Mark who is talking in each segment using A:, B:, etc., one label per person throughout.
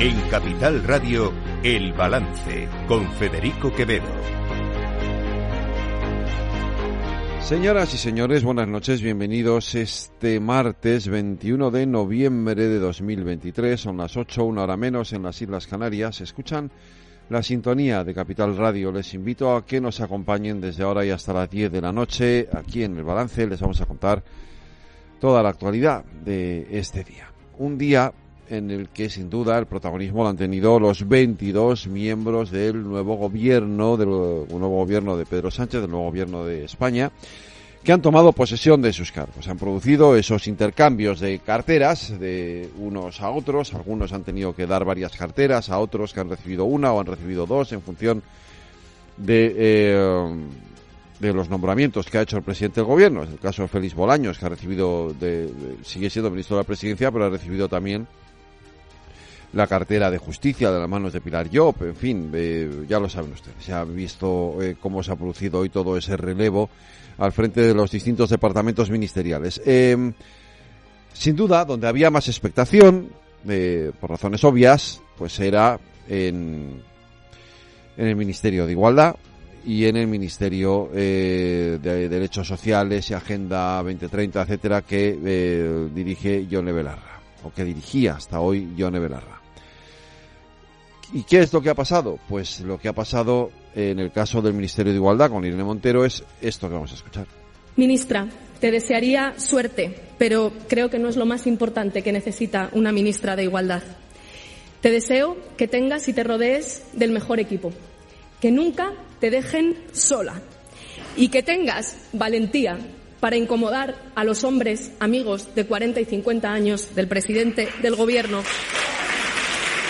A: En Capital Radio, El Balance, con Federico Quevedo.
B: Señoras y señores, buenas noches, bienvenidos este martes 21 de noviembre de 2023, son las 8, una hora menos en las Islas Canarias. Escuchan la sintonía de Capital Radio. Les invito a que nos acompañen desde ahora y hasta las 10 de la noche. Aquí en el balance les vamos a contar toda la actualidad de este día. Un día en el que sin duda el protagonismo lo han tenido los 22 miembros del nuevo gobierno, del nuevo gobierno de Pedro Sánchez, del nuevo gobierno de España, que han tomado posesión de sus cargos. Han producido esos intercambios de carteras de unos a otros. Algunos han tenido que dar varias carteras, a otros que han recibido una o han recibido dos en función de, eh, de los nombramientos que ha hecho el presidente del gobierno. Es el caso de Félix Bolaños, que ha recibido, de, sigue siendo ministro de la presidencia, pero ha recibido también la cartera de justicia de las manos de Pilar Job, en fin, eh, ya lo saben ustedes, se ha visto eh, cómo se ha producido hoy todo ese relevo al frente de los distintos departamentos ministeriales. Eh, sin duda, donde había más expectación, por razones obvias, pues era en, en el Ministerio de Igualdad y en el Ministerio de Derechos Sociales y Agenda 2030, etcétera, que dirige Yone Belarra, o que dirigía hasta hoy Yone Belarra. ¿Y qué es lo que ha pasado? Pues lo que ha pasado en el caso del Ministerio de Igualdad con Irene Montero es esto que vamos a escuchar.
C: Ministra, te desearía suerte, pero creo que no es lo más importante que necesita una ministra de Igualdad. Te deseo que tengas y te rodees del mejor equipo, que nunca te dejen sola y que tengas valentía para incomodar a los hombres amigos de 40 y 50 años del presidente del Gobierno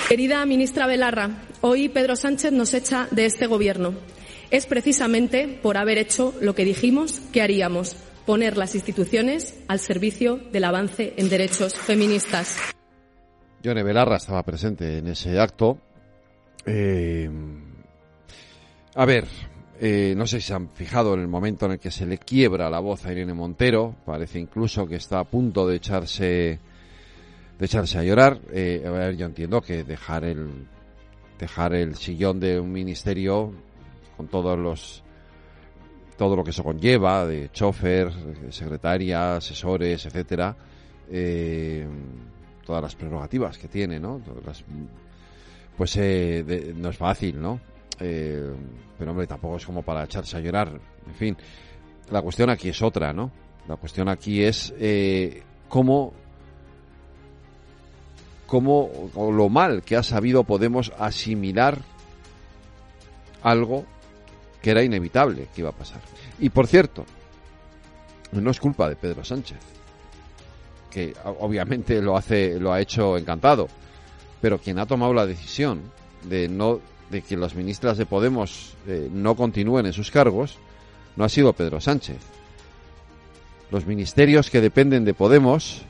C: Querida ministra Belarra, hoy Pedro Sánchez nos echa de este Gobierno. Es precisamente por haber hecho lo que dijimos que haríamos, poner las instituciones al servicio del avance en derechos feministas.
B: Yone Belarra estaba presente en ese acto. Eh, a ver, eh, no sé si se han fijado en el momento en el que se le quiebra la voz a Irene Montero. Parece incluso que está a punto de echarse de echarse a llorar. Eh, a ver, yo entiendo que dejar el dejar el sillón de un ministerio con todos los todo lo que eso conlleva de chofer, secretaria, asesores, etcétera, eh, todas las prerrogativas que tiene, ¿no? pues eh, no es fácil, ¿no? pero hombre, tampoco es como para echarse a llorar. En fin, la cuestión aquí es otra, ¿no? La cuestión aquí es cómo cómo o lo mal que ha sabido Podemos asimilar algo que era inevitable que iba a pasar. Y por cierto, no es culpa de Pedro Sánchez, que obviamente lo hace, lo ha hecho encantado, pero quien ha tomado la decisión de no, de que las ministras de Podemos eh, no continúen en sus cargos, no ha sido Pedro Sánchez. Los ministerios que dependen de Podemos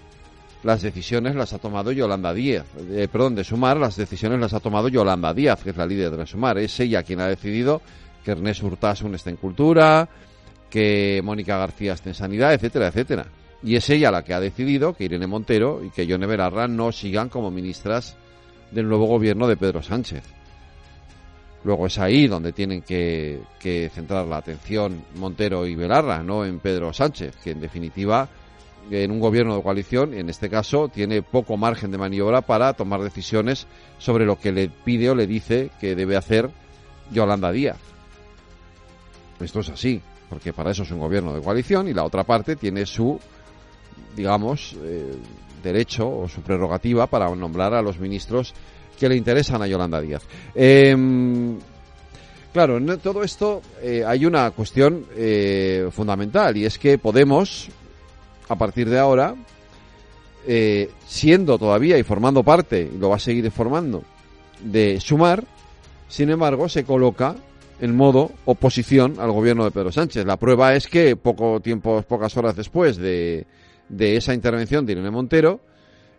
B: las decisiones las ha tomado Yolanda Díaz. Eh, perdón, de Sumar, las decisiones las ha tomado Yolanda Díaz, que es la líder de Sumar. Es ella quien ha decidido que Ernest Urtasun esté en Cultura, que Mónica García esté en Sanidad, etcétera, etcétera. Y es ella la que ha decidido que Irene Montero y que Yone Belarra no sigan como ministras del nuevo gobierno de Pedro Sánchez. Luego es ahí donde tienen que, que centrar la atención Montero y Belarra, no en Pedro Sánchez, que en definitiva en un gobierno de coalición, en este caso, tiene poco margen de maniobra para tomar decisiones sobre lo que le pide o le dice que debe hacer Yolanda Díaz. Esto es así, porque para eso es un gobierno de coalición y la otra parte tiene su, digamos, eh, derecho o su prerrogativa para nombrar a los ministros que le interesan a Yolanda Díaz. Em, claro, en todo esto eh, hay una cuestión eh, fundamental y es que Podemos, a partir de ahora, eh, siendo todavía y formando parte, lo va a seguir formando, de sumar, sin embargo, se coloca en modo oposición al gobierno de Pedro Sánchez. La prueba es que poco tiempo, pocas horas después de, de esa intervención de Irene Montero,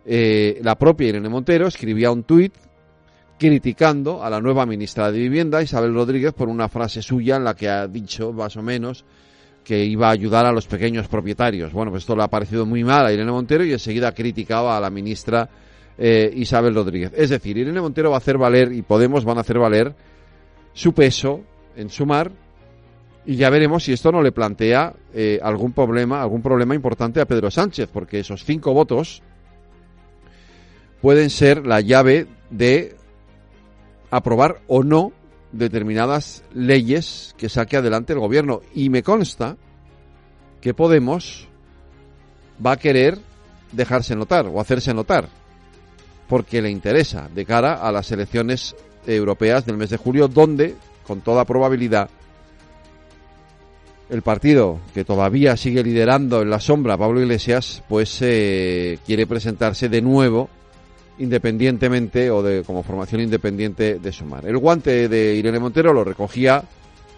B: eh, la propia Irene Montero escribía un tuit criticando a la nueva ministra de Vivienda, Isabel Rodríguez, por una frase suya en la que ha dicho, más o menos, que iba a ayudar a los pequeños propietarios. Bueno, pues esto le ha parecido muy mal a Irene Montero y enseguida criticaba a la ministra eh, Isabel Rodríguez. Es decir, Irene Montero va a hacer valer y Podemos van a hacer valer su peso en sumar y ya veremos si esto no le plantea eh, algún problema, algún problema importante a Pedro Sánchez, porque esos cinco votos pueden ser la llave de aprobar o no determinadas leyes que saque adelante el gobierno. Y me consta que Podemos va a querer dejarse notar o hacerse notar, porque le interesa de cara a las elecciones europeas del mes de julio, donde, con toda probabilidad, el partido que todavía sigue liderando en la sombra, Pablo Iglesias, pues eh, quiere presentarse de nuevo independientemente o de como formación independiente de Sumar. El guante de Irene Montero lo recogía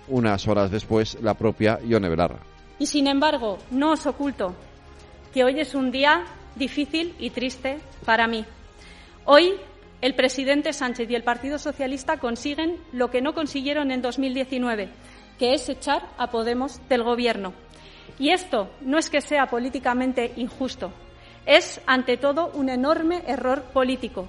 B: unas horas después la propia Ione Belarra.
D: Y sin embargo, no os oculto que hoy es un día difícil y triste para mí. Hoy el presidente Sánchez y el Partido Socialista consiguen lo que no consiguieron en 2019, que es echar a Podemos del Gobierno. Y esto no es que sea políticamente injusto, es, ante todo, un enorme error político.